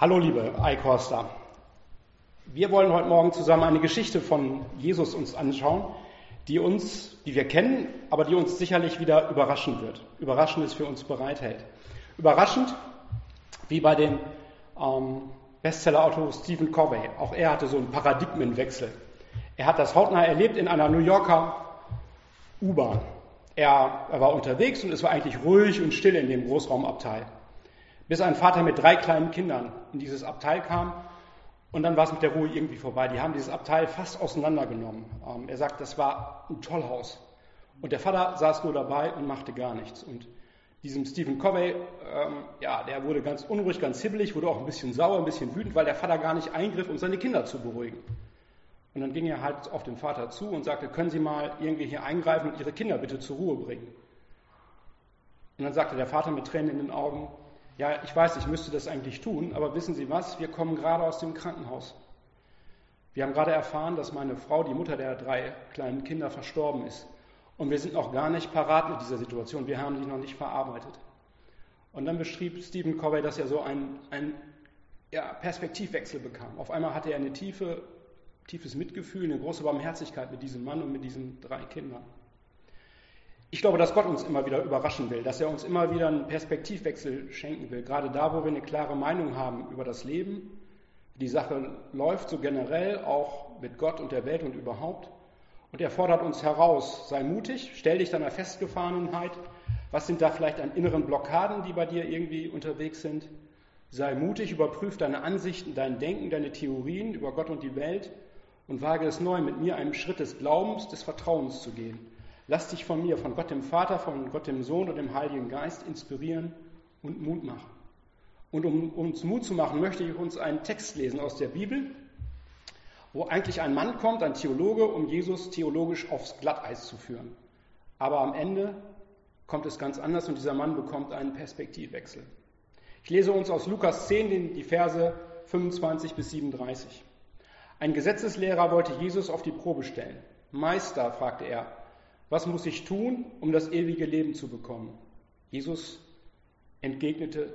Hallo liebe Eichhorster. Wir wollen heute Morgen zusammen eine Geschichte von Jesus uns anschauen, die uns, die wir kennen, aber die uns sicherlich wieder überraschen wird. Überraschendes für uns bereithält. Überraschend, wie bei dem ähm, Bestsellerautor Stephen Covey. Auch er hatte so einen Paradigmenwechsel. Er hat das hautnah erlebt in einer New Yorker U-Bahn. Er, er war unterwegs und es war eigentlich ruhig und still in dem Großraumabteil bis ein Vater mit drei kleinen Kindern in dieses Abteil kam und dann war es mit der Ruhe irgendwie vorbei. Die haben dieses Abteil fast auseinandergenommen. Ähm, er sagt, das war ein Tollhaus. Und der Vater saß nur dabei und machte gar nichts. Und diesem Stephen Covey, ähm, ja, der wurde ganz unruhig, ganz hibbelig, wurde auch ein bisschen sauer, ein bisschen wütend, weil der Vater gar nicht eingriff, um seine Kinder zu beruhigen. Und dann ging er halt auf den Vater zu und sagte, können Sie mal irgendwie hier eingreifen und Ihre Kinder bitte zur Ruhe bringen. Und dann sagte der Vater mit Tränen in den Augen, ja, ich weiß, ich müsste das eigentlich tun, aber wissen Sie was? Wir kommen gerade aus dem Krankenhaus. Wir haben gerade erfahren, dass meine Frau, die Mutter der drei kleinen Kinder, verstorben ist. Und wir sind noch gar nicht parat mit dieser Situation. Wir haben sie noch nicht verarbeitet. Und dann beschrieb Stephen Covey, dass er so einen, einen ja, Perspektivwechsel bekam. Auf einmal hatte er eine tiefe, tiefes Mitgefühl, eine große Barmherzigkeit mit diesem Mann und mit diesen drei Kindern. Ich glaube, dass Gott uns immer wieder überraschen will, dass er uns immer wieder einen Perspektivwechsel schenken will, gerade da, wo wir eine klare Meinung haben über das Leben, wie die Sache läuft, so generell auch mit Gott und der Welt und überhaupt. Und er fordert uns heraus, sei mutig, stell dich deiner Festgefahrenheit. Was sind da vielleicht an inneren Blockaden, die bei dir irgendwie unterwegs sind? Sei mutig, überprüf deine Ansichten, dein Denken, deine Theorien über Gott und die Welt und wage es neu, mit mir einen Schritt des Glaubens, des Vertrauens zu gehen. Lass dich von mir, von Gott dem Vater, von Gott dem Sohn und dem Heiligen Geist inspirieren und Mut machen. Und um uns Mut zu machen, möchte ich uns einen Text lesen aus der Bibel, wo eigentlich ein Mann kommt, ein Theologe, um Jesus theologisch aufs Glatteis zu führen. Aber am Ende kommt es ganz anders und dieser Mann bekommt einen Perspektivwechsel. Ich lese uns aus Lukas 10 die Verse 25 bis 37. Ein Gesetzeslehrer wollte Jesus auf die Probe stellen. Meister, fragte er, was muss ich tun, um das ewige Leben zu bekommen? Jesus entgegnete,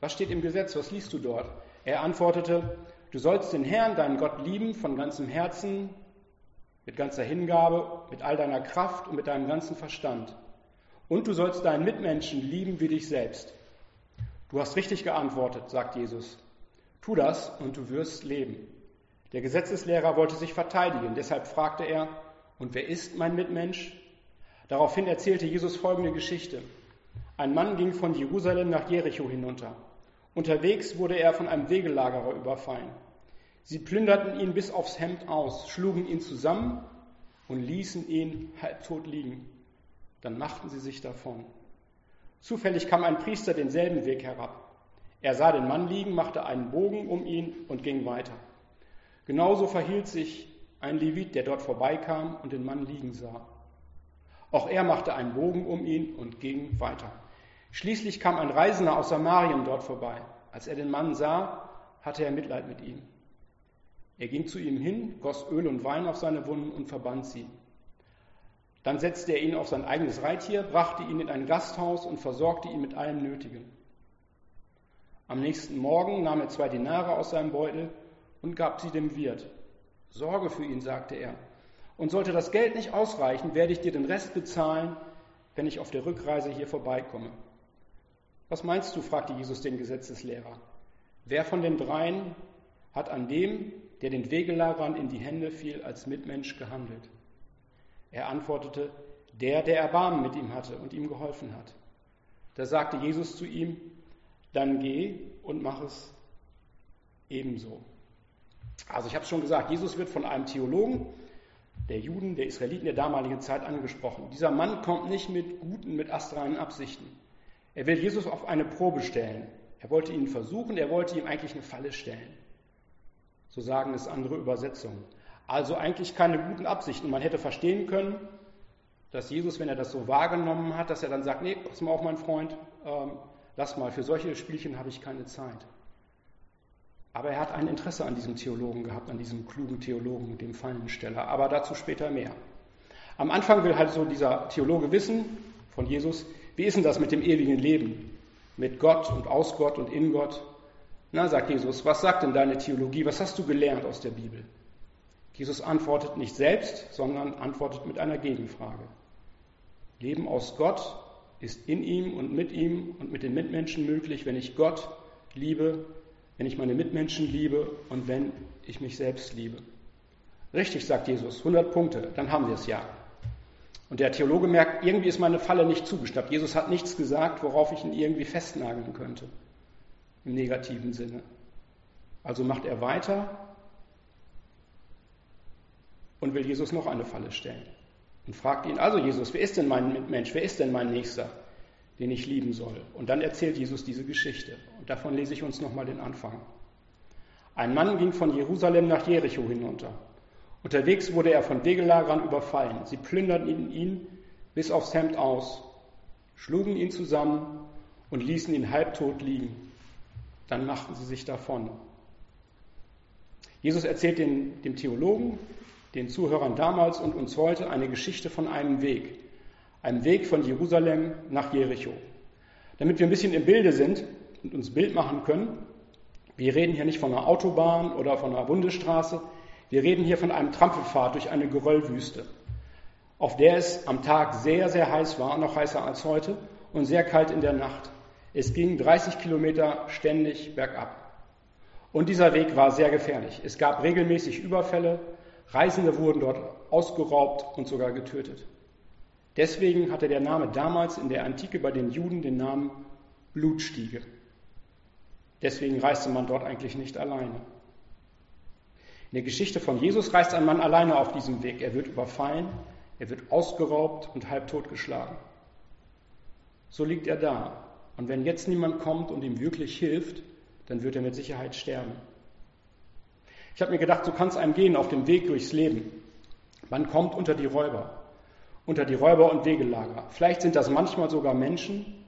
was steht im Gesetz? Was liest du dort? Er antwortete, du sollst den Herrn, deinen Gott, lieben von ganzem Herzen, mit ganzer Hingabe, mit all deiner Kraft und mit deinem ganzen Verstand. Und du sollst deinen Mitmenschen lieben wie dich selbst. Du hast richtig geantwortet, sagt Jesus. Tu das und du wirst leben. Der Gesetzeslehrer wollte sich verteidigen, deshalb fragte er, und wer ist mein Mitmensch? Daraufhin erzählte Jesus folgende Geschichte. Ein Mann ging von Jerusalem nach Jericho hinunter. Unterwegs wurde er von einem Wegelagerer überfallen. Sie plünderten ihn bis aufs Hemd aus, schlugen ihn zusammen und ließen ihn halbtot liegen. Dann machten sie sich davon. Zufällig kam ein Priester denselben Weg herab. Er sah den Mann liegen, machte einen Bogen um ihn und ging weiter. Genauso verhielt sich ein Levit, der dort vorbeikam und den Mann liegen sah. Auch er machte einen Bogen um ihn und ging weiter. Schließlich kam ein Reisender aus Samarien dort vorbei. Als er den Mann sah, hatte er Mitleid mit ihm. Er ging zu ihm hin, goss Öl und Wein auf seine Wunden und verband sie. Dann setzte er ihn auf sein eigenes Reittier, brachte ihn in ein Gasthaus und versorgte ihn mit allem Nötigen. Am nächsten Morgen nahm er zwei Dinare aus seinem Beutel und gab sie dem Wirt. Sorge für ihn, sagte er, und sollte das Geld nicht ausreichen, werde ich dir den Rest bezahlen, wenn ich auf der Rückreise hier vorbeikomme. Was meinst du? fragte Jesus den Gesetzeslehrer. Wer von den dreien hat an dem, der den Wegelagerern in die Hände fiel, als Mitmensch gehandelt? Er antwortete, der, der Erbarmen mit ihm hatte und ihm geholfen hat. Da sagte Jesus zu ihm, dann geh und mach es ebenso. Also ich habe es schon gesagt, Jesus wird von einem Theologen der Juden, der Israeliten der damaligen Zeit angesprochen. Dieser Mann kommt nicht mit guten, mit astralen Absichten. Er will Jesus auf eine Probe stellen. Er wollte ihn versuchen, er wollte ihm eigentlich eine Falle stellen. So sagen es andere Übersetzungen. Also eigentlich keine guten Absichten. Man hätte verstehen können, dass Jesus, wenn er das so wahrgenommen hat, dass er dann sagt, nee, pass mal auf, mein Freund, ähm, lass mal, für solche Spielchen habe ich keine Zeit. Aber er hat ein Interesse an diesem Theologen gehabt, an diesem klugen Theologen, dem Fallensteller. Aber dazu später mehr. Am Anfang will halt so dieser Theologe wissen von Jesus, wie ist denn das mit dem ewigen Leben? Mit Gott und aus Gott und in Gott? Na, sagt Jesus, was sagt denn deine Theologie? Was hast du gelernt aus der Bibel? Jesus antwortet nicht selbst, sondern antwortet mit einer Gegenfrage. Leben aus Gott ist in ihm und mit ihm und mit den Mitmenschen möglich, wenn ich Gott liebe, wenn ich meine Mitmenschen liebe und wenn ich mich selbst liebe. Richtig, sagt Jesus, 100 Punkte, dann haben wir es ja. Und der Theologe merkt, irgendwie ist meine Falle nicht zugeschnappt. Jesus hat nichts gesagt, worauf ich ihn irgendwie festnageln könnte, im negativen Sinne. Also macht er weiter und will Jesus noch eine Falle stellen und fragt ihn, also Jesus, wer ist denn mein Mitmensch, wer ist denn mein Nächster, den ich lieben soll? Und dann erzählt Jesus diese Geschichte. Und davon lese ich uns nochmal den Anfang. Ein Mann ging von Jerusalem nach Jericho hinunter. Unterwegs wurde er von Wegelagerern überfallen. Sie plünderten ihn bis aufs Hemd aus, schlugen ihn zusammen und ließen ihn halbtot liegen. Dann machten sie sich davon. Jesus erzählt den, dem Theologen, den Zuhörern damals und uns heute eine Geschichte von einem Weg. Einem Weg von Jerusalem nach Jericho. Damit wir ein bisschen im Bilde sind und uns Bild machen können, wir reden hier nicht von einer Autobahn oder von einer Bundesstraße, wir reden hier von einem Trampelpfad durch eine Geröllwüste, auf der es am Tag sehr, sehr heiß war, noch heißer als heute, und sehr kalt in der Nacht. Es ging 30 Kilometer ständig bergab. Und dieser Weg war sehr gefährlich. Es gab regelmäßig Überfälle, Reisende wurden dort ausgeraubt und sogar getötet. Deswegen hatte der Name damals in der Antike bei den Juden den Namen Blutstiege. Deswegen reiste man dort eigentlich nicht alleine. In der Geschichte von Jesus reist ein Mann alleine auf diesem Weg. Er wird überfallen, er wird ausgeraubt und halb totgeschlagen. So liegt er da. Und wenn jetzt niemand kommt und ihm wirklich hilft, dann wird er mit Sicherheit sterben. Ich habe mir gedacht, so kann es einem gehen auf dem Weg durchs Leben. Man kommt unter die Räuber, unter die Räuber und Wegelager. Vielleicht sind das manchmal sogar Menschen,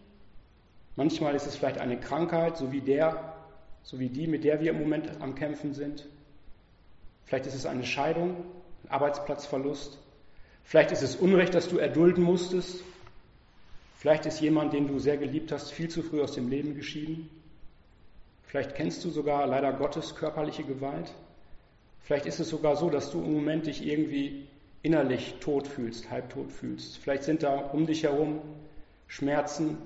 manchmal ist es vielleicht eine Krankheit, so wie der, so wie die, mit der wir im Moment am Kämpfen sind. Vielleicht ist es eine Scheidung, ein Arbeitsplatzverlust. Vielleicht ist es Unrecht, das du erdulden musstest. Vielleicht ist jemand, den du sehr geliebt hast, viel zu früh aus dem Leben geschieden. Vielleicht kennst du sogar leider Gottes körperliche Gewalt. Vielleicht ist es sogar so, dass du im Moment dich irgendwie innerlich tot fühlst, halbtot fühlst. Vielleicht sind da um dich herum Schmerzen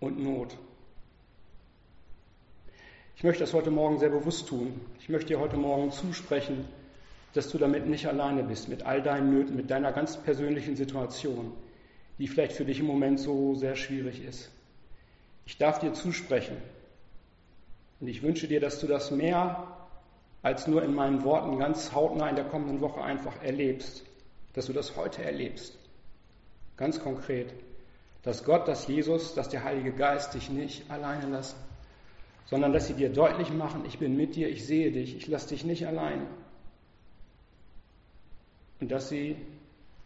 und Not. Ich möchte das heute Morgen sehr bewusst tun. Ich möchte dir heute Morgen zusprechen, dass du damit nicht alleine bist, mit all deinen Nöten, mit deiner ganz persönlichen Situation, die vielleicht für dich im Moment so sehr schwierig ist. Ich darf dir zusprechen und ich wünsche dir, dass du das mehr als nur in meinen Worten ganz hautnah in der kommenden Woche einfach erlebst, dass du das heute erlebst. Ganz konkret, dass Gott, dass Jesus, dass der Heilige Geist dich nicht alleine lassen sondern dass sie dir deutlich machen, ich bin mit dir, ich sehe dich, ich lasse dich nicht allein. Und dass sie,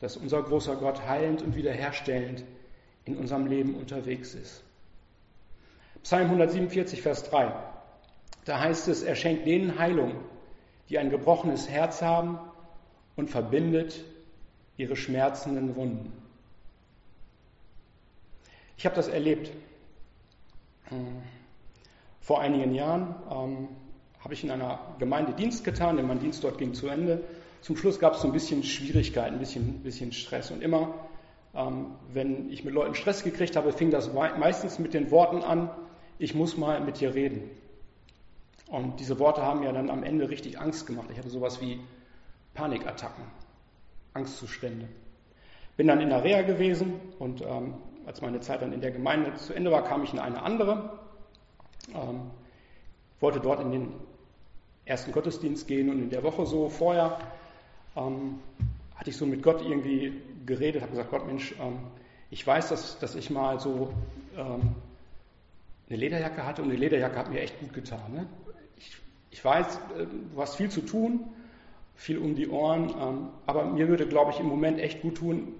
dass unser großer Gott heilend und wiederherstellend in unserem Leben unterwegs ist. Psalm 147, Vers 3. Da heißt es, er schenkt denen Heilung, die ein gebrochenes Herz haben und verbindet ihre schmerzenden Wunden. Ich habe das erlebt. Vor einigen Jahren ähm, habe ich in einer Gemeinde Dienst getan, denn mein Dienst dort ging zu Ende. Zum Schluss gab es so ein bisschen Schwierigkeiten, ein bisschen, bisschen Stress. Und immer, ähm, wenn ich mit Leuten Stress gekriegt habe, fing das meistens mit den Worten an, ich muss mal mit dir reden. Und diese Worte haben mir dann am Ende richtig Angst gemacht. Ich hatte sowas wie Panikattacken, Angstzustände. Bin dann in der Reha gewesen und ähm, als meine Zeit dann in der Gemeinde zu Ende war, kam ich in eine andere ähm, wollte dort in den ersten Gottesdienst gehen und in der Woche so vorher ähm, hatte ich so mit Gott irgendwie geredet, habe gesagt, Gott Mensch, ähm, ich weiß, dass, dass ich mal so ähm, eine Lederjacke hatte und eine Lederjacke hat mir echt gut getan. Ne? Ich, ich, weiß, äh, du hast viel zu tun, viel um die Ohren, ähm, aber mir würde, glaube ich, im Moment echt gut tun,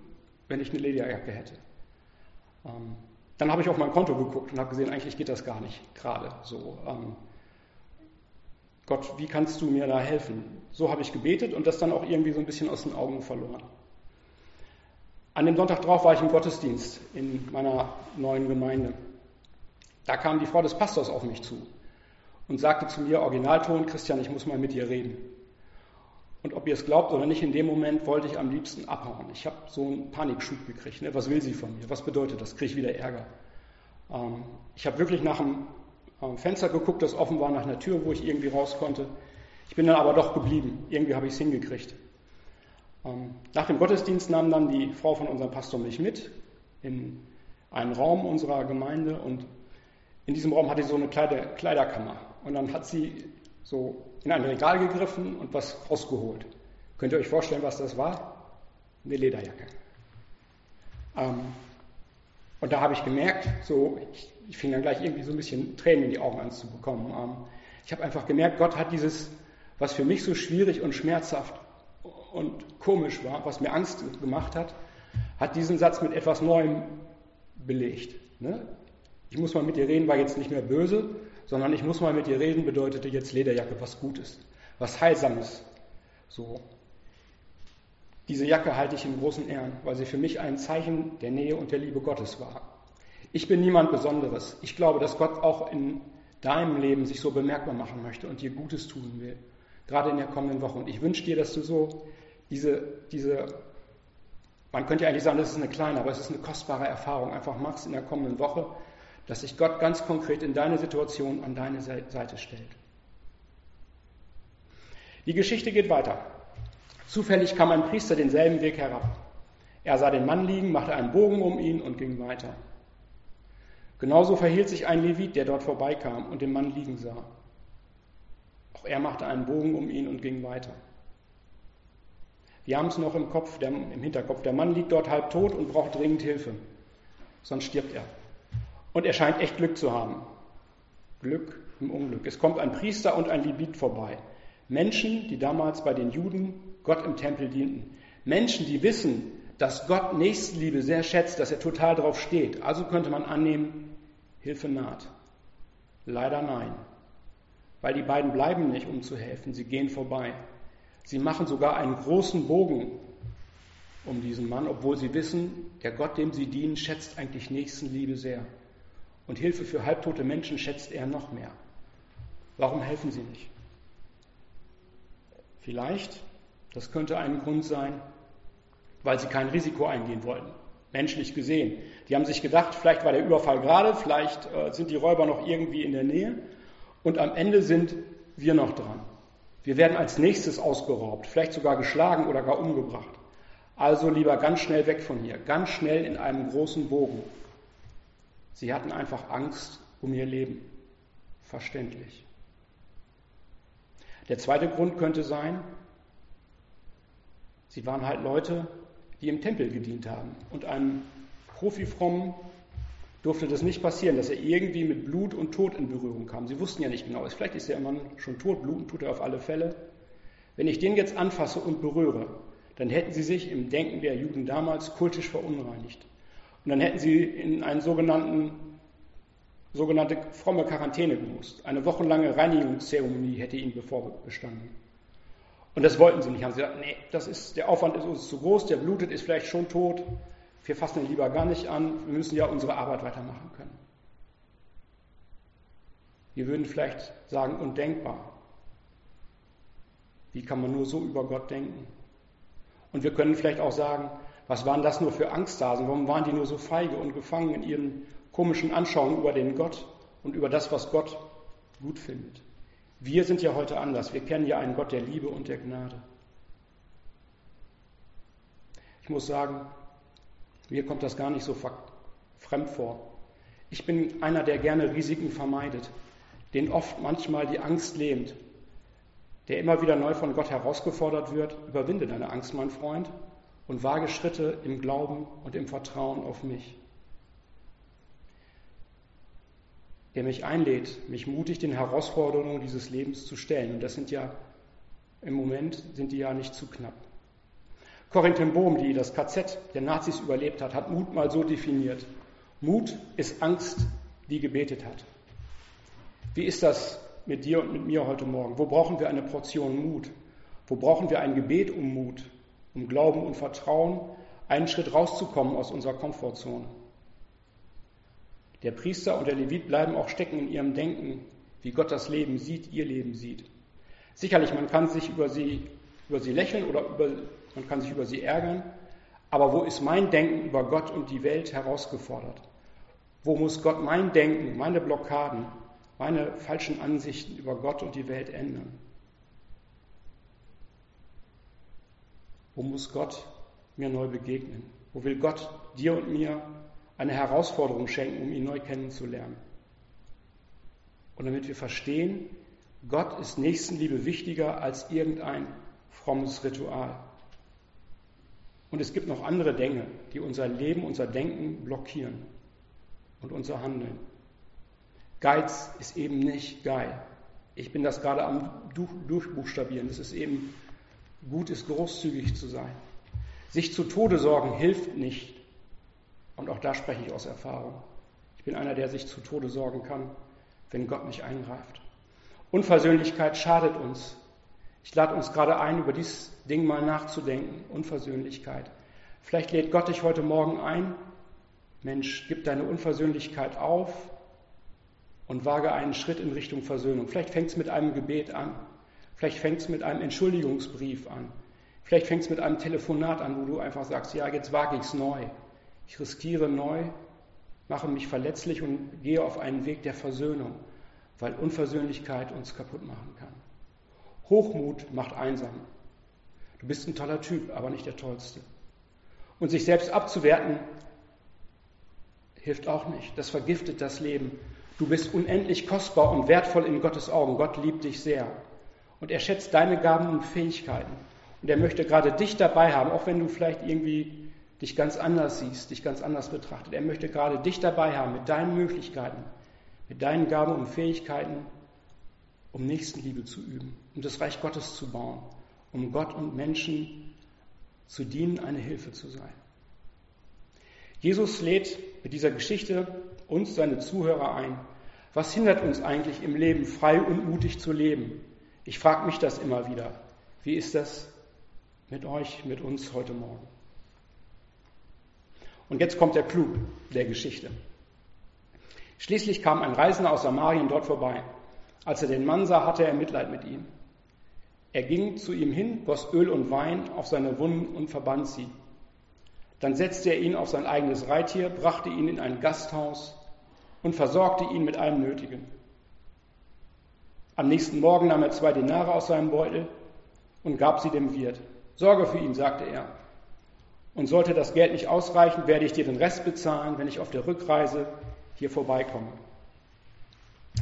wenn ich eine Lederjacke hätte. Ähm, dann habe ich auf mein Konto geguckt und habe gesehen, eigentlich geht das gar nicht gerade so. Ähm, Gott, wie kannst du mir da helfen? So habe ich gebetet und das dann auch irgendwie so ein bisschen aus den Augen verloren. An dem Sonntag drauf war ich im Gottesdienst in meiner neuen Gemeinde. Da kam die Frau des Pastors auf mich zu und sagte zu mir, Originalton, Christian, ich muss mal mit dir reden. Und ob ihr es glaubt oder nicht, in dem Moment wollte ich am liebsten abhauen. Ich habe so einen Panikschub gekriegt. Ne? Was will sie von mir? Was bedeutet das? Kriege ich wieder Ärger? Ähm, ich habe wirklich nach dem ähm, Fenster geguckt, das offen war, nach einer Tür, wo ich irgendwie raus konnte. Ich bin dann aber doch geblieben. Irgendwie habe ich es hingekriegt. Ähm, nach dem Gottesdienst nahm dann die Frau von unserem Pastor mich mit in einen Raum unserer Gemeinde und in diesem Raum hatte sie so eine Kleider, Kleiderkammer. Und dann hat sie so in ein Regal gegriffen und was rausgeholt. Könnt ihr euch vorstellen, was das war? Eine Lederjacke. Ähm, und da habe ich gemerkt, so, ich, ich, fing dann gleich irgendwie so ein bisschen Tränen in die Augen an zu bekommen. Ähm, ich habe einfach gemerkt, Gott hat dieses, was für mich so schwierig und schmerzhaft und komisch war, was mir Angst gemacht hat, hat diesen Satz mit etwas Neuem belegt. Ne? Ich muss mal mit dir reden, war jetzt nicht mehr böse, sondern ich muss mal mit dir reden, bedeutete jetzt Lederjacke was Gutes, was Heilsames. So. Diese Jacke halte ich in großen Ehren, weil sie für mich ein Zeichen der Nähe und der Liebe Gottes war. Ich bin niemand Besonderes. Ich glaube, dass Gott auch in deinem Leben sich so bemerkbar machen möchte und dir Gutes tun will, gerade in der kommenden Woche. Und ich wünsche dir, dass du so diese, diese, man könnte ja eigentlich sagen, das ist eine kleine, aber es ist eine kostbare Erfahrung, einfach machst in der kommenden Woche, dass sich Gott ganz konkret in deine Situation an deine Seite stellt. Die Geschichte geht weiter. Zufällig kam ein Priester denselben Weg herab. Er sah den Mann liegen, machte einen Bogen um ihn und ging weiter. Genauso verhielt sich ein Levit, der dort vorbeikam und den Mann liegen sah. Auch er machte einen Bogen um ihn und ging weiter. Wir haben es noch im Kopf, der, im Hinterkopf. Der Mann liegt dort halb tot und braucht dringend Hilfe. Sonst stirbt er. Und er scheint echt Glück zu haben. Glück im Unglück. Es kommt ein Priester und ein Libit vorbei. Menschen, die damals bei den Juden Gott im Tempel dienten. Menschen, die wissen, dass Gott Nächstenliebe sehr schätzt, dass er total drauf steht. Also könnte man annehmen, Hilfe naht. Leider nein. Weil die beiden bleiben nicht, um zu helfen. Sie gehen vorbei. Sie machen sogar einen großen Bogen um diesen Mann, obwohl sie wissen, der Gott, dem sie dienen, schätzt eigentlich Nächstenliebe sehr. Und Hilfe für halbtote Menschen schätzt er noch mehr. Warum helfen sie nicht? Vielleicht, das könnte ein Grund sein, weil sie kein Risiko eingehen wollten, menschlich gesehen. Die haben sich gedacht, vielleicht war der Überfall gerade, vielleicht äh, sind die Räuber noch irgendwie in der Nähe und am Ende sind wir noch dran. Wir werden als nächstes ausgeraubt, vielleicht sogar geschlagen oder gar umgebracht. Also lieber ganz schnell weg von hier, ganz schnell in einem großen Bogen. Sie hatten einfach Angst um ihr Leben. Verständlich. Der zweite Grund könnte sein, sie waren halt Leute, die im Tempel gedient haben. Und einem Profifrommen durfte das nicht passieren, dass er irgendwie mit Blut und Tod in Berührung kam. Sie wussten ja nicht genau, vielleicht ist der Mann schon tot, bluten tut er auf alle Fälle. Wenn ich den jetzt anfasse und berühre, dann hätten sie sich im Denken der Juden damals kultisch verunreinigt. Und dann hätten sie in einen sogenannten, sogenannte fromme Quarantäne gemusst. Eine wochenlange Reinigungszeremonie hätte ihnen bestanden. Und das wollten sie nicht. Haben sie gesagt, nee, das ist, der Aufwand ist uns zu groß, der blutet, ist vielleicht schon tot. Wir fassen ihn lieber gar nicht an. Wir müssen ja unsere Arbeit weitermachen können. Wir würden vielleicht sagen, undenkbar. Wie kann man nur so über Gott denken? Und wir können vielleicht auch sagen, was waren das nur für Angsthasen? Warum waren die nur so feige und gefangen in ihren komischen Anschauungen über den Gott und über das, was Gott gut findet? Wir sind ja heute anders. Wir kennen ja einen Gott der Liebe und der Gnade. Ich muss sagen, mir kommt das gar nicht so fremd vor. Ich bin einer, der gerne Risiken vermeidet, den oft manchmal die Angst lähmt, der immer wieder neu von Gott herausgefordert wird, überwinde deine Angst, mein Freund, und wage Schritte im Glauben und im Vertrauen auf mich. Der mich einlädt, mich mutig den Herausforderungen dieses Lebens zu stellen. Und das sind ja im Moment sind die ja nicht zu knapp. Corinne ten Bohm, die das KZ der Nazis überlebt hat, hat Mut mal so definiert. Mut ist Angst, die gebetet hat. Wie ist das mit dir und mit mir heute Morgen? Wo brauchen wir eine Portion Mut? Wo brauchen wir ein Gebet um Mut? Um Glauben und Vertrauen einen Schritt rauszukommen aus unserer Komfortzone. Der Priester und der Levit bleiben auch stecken in ihrem Denken, wie Gott das Leben sieht, ihr Leben sieht. Sicherlich, man kann sich über sie, über sie lächeln oder über, man kann sich über sie ärgern, aber wo ist mein Denken über Gott und die Welt herausgefordert? Wo muss Gott mein Denken, meine Blockaden, meine falschen Ansichten über Gott und die Welt ändern? Wo muss Gott mir neu begegnen? Wo will Gott dir und mir eine Herausforderung schenken, um ihn neu kennenzulernen? Und damit wir verstehen, Gott ist Nächstenliebe wichtiger als irgendein frommes Ritual. Und es gibt noch andere Dinge, die unser Leben, unser Denken blockieren und unser Handeln. Geiz ist eben nicht geil. Ich bin das gerade am Durchbuchstabieren. Es ist eben gut, ist großzügig zu sein. Sich zu Tode sorgen hilft nicht. Und auch da spreche ich aus Erfahrung. Ich bin einer, der sich zu Tode sorgen kann, wenn Gott nicht eingreift. Unversöhnlichkeit schadet uns. Ich lade uns gerade ein, über dieses Ding mal nachzudenken. Unversöhnlichkeit. Vielleicht lädt Gott dich heute Morgen ein. Mensch, gib deine Unversöhnlichkeit auf und wage einen Schritt in Richtung Versöhnung. Vielleicht fängt es mit einem Gebet an. Vielleicht fängt es mit einem Entschuldigungsbrief an. Vielleicht fängt es mit einem Telefonat an, wo du einfach sagst, ja, jetzt wage ich es neu. Ich riskiere neu, mache mich verletzlich und gehe auf einen Weg der Versöhnung, weil Unversöhnlichkeit uns kaputt machen kann. Hochmut macht einsam. Du bist ein toller Typ, aber nicht der tollste. Und sich selbst abzuwerten, hilft auch nicht. Das vergiftet das Leben. Du bist unendlich kostbar und wertvoll in Gottes Augen. Gott liebt dich sehr. Und er schätzt deine Gaben und Fähigkeiten. Und er möchte gerade dich dabei haben, auch wenn du vielleicht irgendwie dich ganz anders siehst, dich ganz anders betrachtet. Er möchte gerade dich dabei haben mit deinen Möglichkeiten, mit deinen Gaben und Fähigkeiten, um Nächstenliebe zu üben, um das Reich Gottes zu bauen, um Gott und Menschen zu dienen, eine Hilfe zu sein. Jesus lädt mit dieser Geschichte uns, seine Zuhörer, ein. Was hindert uns eigentlich im Leben, frei und mutig zu leben? Ich frage mich das immer wieder. Wie ist das mit euch, mit uns heute Morgen? Und jetzt kommt der Clou der Geschichte. Schließlich kam ein Reisender aus Samarien dort vorbei. Als er den Mann sah, hatte er Mitleid mit ihm. Er ging zu ihm hin, goss Öl und Wein auf seine Wunden und verband sie. Dann setzte er ihn auf sein eigenes Reittier, brachte ihn in ein Gasthaus und versorgte ihn mit allem Nötigen. Am nächsten Morgen nahm er zwei Denare aus seinem Beutel und gab sie dem Wirt. Sorge für ihn, sagte er. Und sollte das Geld nicht ausreichen, werde ich dir den Rest bezahlen, wenn ich auf der Rückreise hier vorbeikomme.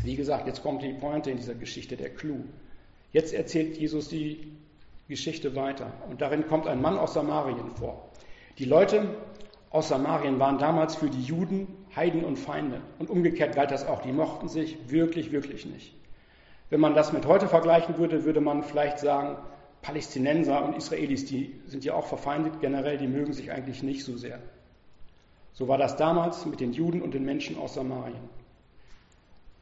Wie gesagt, jetzt kommt die Pointe in dieser Geschichte, der Clou. Jetzt erzählt Jesus die Geschichte weiter. Und darin kommt ein Mann aus Samarien vor. Die Leute aus Samarien waren damals für die Juden Heiden und Feinde. Und umgekehrt galt das auch. Die mochten sich wirklich, wirklich nicht. Wenn man das mit heute vergleichen würde, würde man vielleicht sagen, Palästinenser und Israelis, die sind ja auch verfeindet generell, die mögen sich eigentlich nicht so sehr. So war das damals mit den Juden und den Menschen aus Samarien.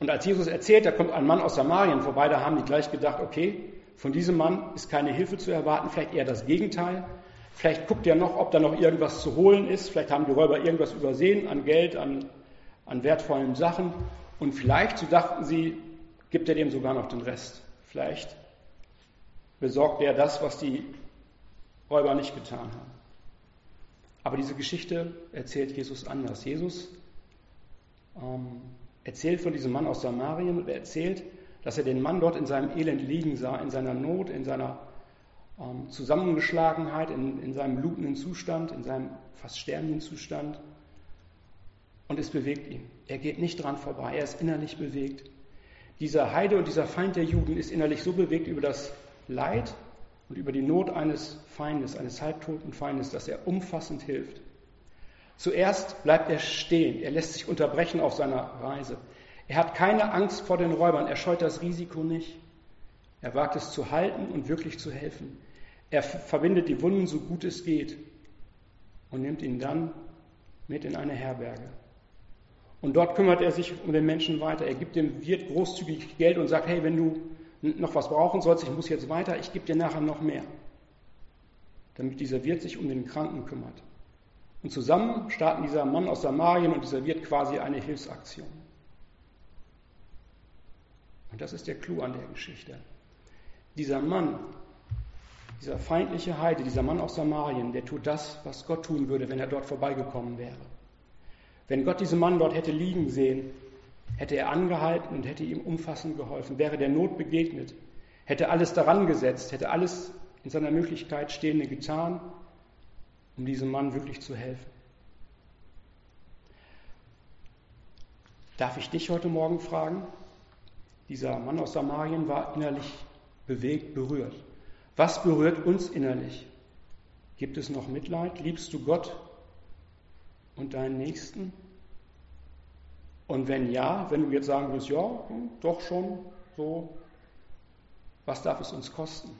Und als Jesus erzählt, da kommt ein Mann aus Samarien vorbei, da haben die gleich gedacht, okay, von diesem Mann ist keine Hilfe zu erwarten, vielleicht eher das Gegenteil. Vielleicht guckt er noch, ob da noch irgendwas zu holen ist. Vielleicht haben die Räuber irgendwas übersehen an Geld, an, an wertvollen Sachen. Und vielleicht, so dachten sie, gibt er dem sogar noch den Rest. Vielleicht besorgt er das, was die Räuber nicht getan haben. Aber diese Geschichte erzählt Jesus anders. Jesus ähm, erzählt von diesem Mann aus Samarien und er erzählt, dass er den Mann dort in seinem Elend liegen sah, in seiner Not, in seiner ähm, Zusammengeschlagenheit, in, in seinem blutenden Zustand, in seinem fast sterbenden Zustand. Und es bewegt ihn. Er geht nicht dran vorbei, er ist innerlich bewegt. Dieser Heide und dieser Feind der Juden ist innerlich so bewegt über das Leid und über die Not eines Feindes, eines halbtoten Feindes, dass er umfassend hilft. Zuerst bleibt er stehen, er lässt sich unterbrechen auf seiner Reise. Er hat keine Angst vor den Räubern, er scheut das Risiko nicht. Er wagt es zu halten und wirklich zu helfen. Er verbindet die Wunden so gut es geht und nimmt ihn dann mit in eine Herberge. Und dort kümmert er sich um den Menschen weiter. Er gibt dem Wirt großzügig Geld und sagt, hey, wenn du noch was brauchen sollst, ich muss jetzt weiter, ich gebe dir nachher noch mehr. Damit dieser Wirt sich um den Kranken kümmert. Und zusammen starten dieser Mann aus Samarien und dieser Wirt quasi eine Hilfsaktion. Und das ist der Clou an der Geschichte. Dieser Mann, dieser feindliche Heide, dieser Mann aus Samarien, der tut das, was Gott tun würde, wenn er dort vorbeigekommen wäre. Wenn Gott diesen Mann dort hätte liegen sehen, hätte er angehalten und hätte ihm umfassend geholfen, wäre der Not begegnet, hätte alles daran gesetzt, hätte alles in seiner Möglichkeit Stehende getan, um diesem Mann wirklich zu helfen. Darf ich dich heute Morgen fragen? Dieser Mann aus Samarien war innerlich bewegt, berührt. Was berührt uns innerlich? Gibt es noch Mitleid? Liebst du Gott und deinen Nächsten? Und wenn ja, wenn du jetzt sagen würdest, ja, hm, doch schon, so, was darf es uns kosten?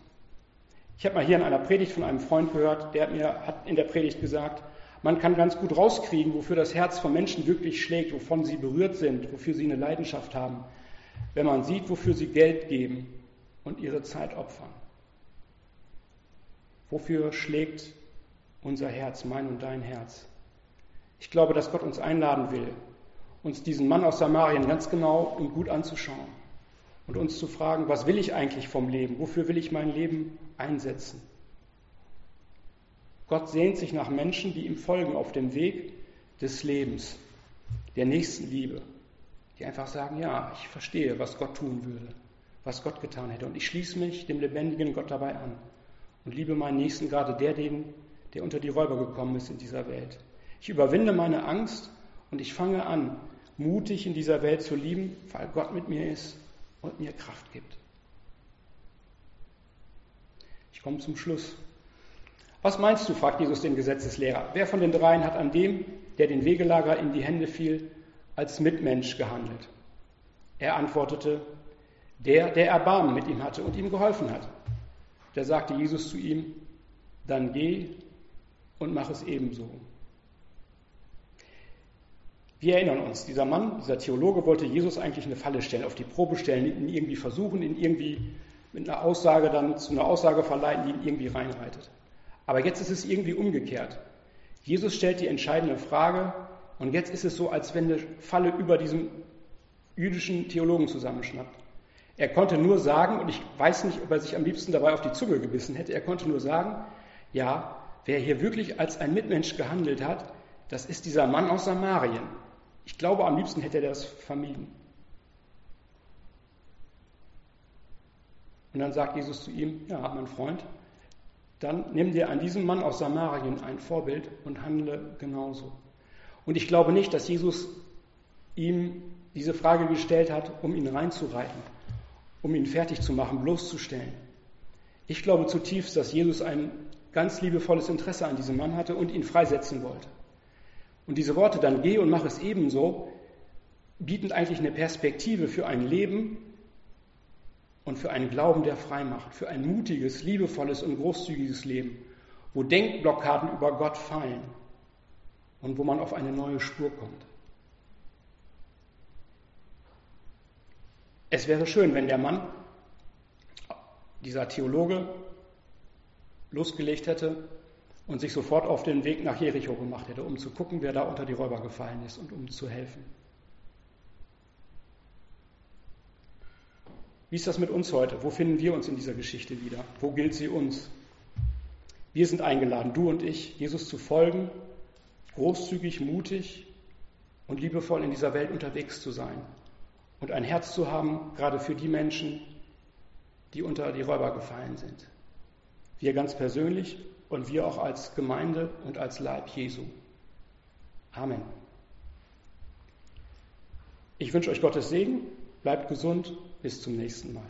Ich habe mal hier in einer Predigt von einem Freund gehört, der mir hat in der Predigt gesagt, man kann ganz gut rauskriegen, wofür das Herz von Menschen wirklich schlägt, wovon sie berührt sind, wofür sie eine Leidenschaft haben, wenn man sieht, wofür sie Geld geben und ihre Zeit opfern. Wofür schlägt unser Herz, mein und dein Herz? Ich glaube, dass Gott uns einladen will, uns diesen Mann aus Samarien ganz genau und gut anzuschauen und uns zu fragen, was will ich eigentlich vom Leben? Wofür will ich mein Leben einsetzen? Gott sehnt sich nach Menschen, die ihm folgen auf dem Weg des Lebens, der nächsten Liebe, die einfach sagen, ja, ich verstehe, was Gott tun würde, was Gott getan hätte und ich schließe mich dem lebendigen Gott dabei an und liebe meinen Nächsten, gerade der, den, der unter die Räuber gekommen ist in dieser Welt. Ich überwinde meine Angst und ich fange an, mutig in dieser Welt zu lieben, weil Gott mit mir ist und mir Kraft gibt. Ich komme zum Schluss. Was meinst du, fragt Jesus den Gesetzeslehrer. Wer von den dreien hat an dem, der den Wegelager in die Hände fiel, als Mitmensch gehandelt? Er antwortete, der, der Erbarmen mit ihm hatte und ihm geholfen hat. Da sagte Jesus zu ihm, dann geh und mach es ebenso. Wir erinnern uns, dieser Mann, dieser Theologe wollte Jesus eigentlich eine Falle stellen, auf die Probe stellen, ihn irgendwie versuchen, ihn irgendwie mit einer Aussage dann zu einer Aussage verleiten, die ihn irgendwie reinreitet. Aber jetzt ist es irgendwie umgekehrt. Jesus stellt die entscheidende Frage und jetzt ist es so, als wenn eine Falle über diesem jüdischen Theologen zusammenschnappt. Er konnte nur sagen, und ich weiß nicht, ob er sich am liebsten dabei auf die Zunge gebissen hätte, er konnte nur sagen, ja, wer hier wirklich als ein Mitmensch gehandelt hat, das ist dieser Mann aus Samarien. Ich glaube, am liebsten hätte er das vermieden. Und dann sagt Jesus zu ihm, ja, mein Freund, dann nimm dir an diesem Mann aus Samarien ein Vorbild und handle genauso. Und ich glaube nicht, dass Jesus ihm diese Frage gestellt hat, um ihn reinzureiten, um ihn fertig zu machen, bloßzustellen. Ich glaube zutiefst, dass Jesus ein ganz liebevolles Interesse an diesem Mann hatte und ihn freisetzen wollte. Und diese Worte, dann geh und mach es ebenso, bieten eigentlich eine Perspektive für ein Leben, und für einen Glauben, der frei macht, für ein mutiges, liebevolles und großzügiges Leben, wo Denkblockaden über Gott fallen und wo man auf eine neue Spur kommt. Es wäre schön, wenn der Mann, dieser Theologe, losgelegt hätte und sich sofort auf den Weg nach Jericho gemacht hätte, um zu gucken, wer da unter die Räuber gefallen ist und um zu helfen. Wie ist das mit uns heute? Wo finden wir uns in dieser Geschichte wieder? Wo gilt sie uns? Wir sind eingeladen, du und ich, Jesus zu folgen, großzügig, mutig und liebevoll in dieser Welt unterwegs zu sein und ein Herz zu haben, gerade für die Menschen, die unter die Räuber gefallen sind. Wir ganz persönlich und wir auch als Gemeinde und als Leib Jesu. Amen. Ich wünsche euch Gottes Segen, bleibt gesund bis zum nächsten Mal.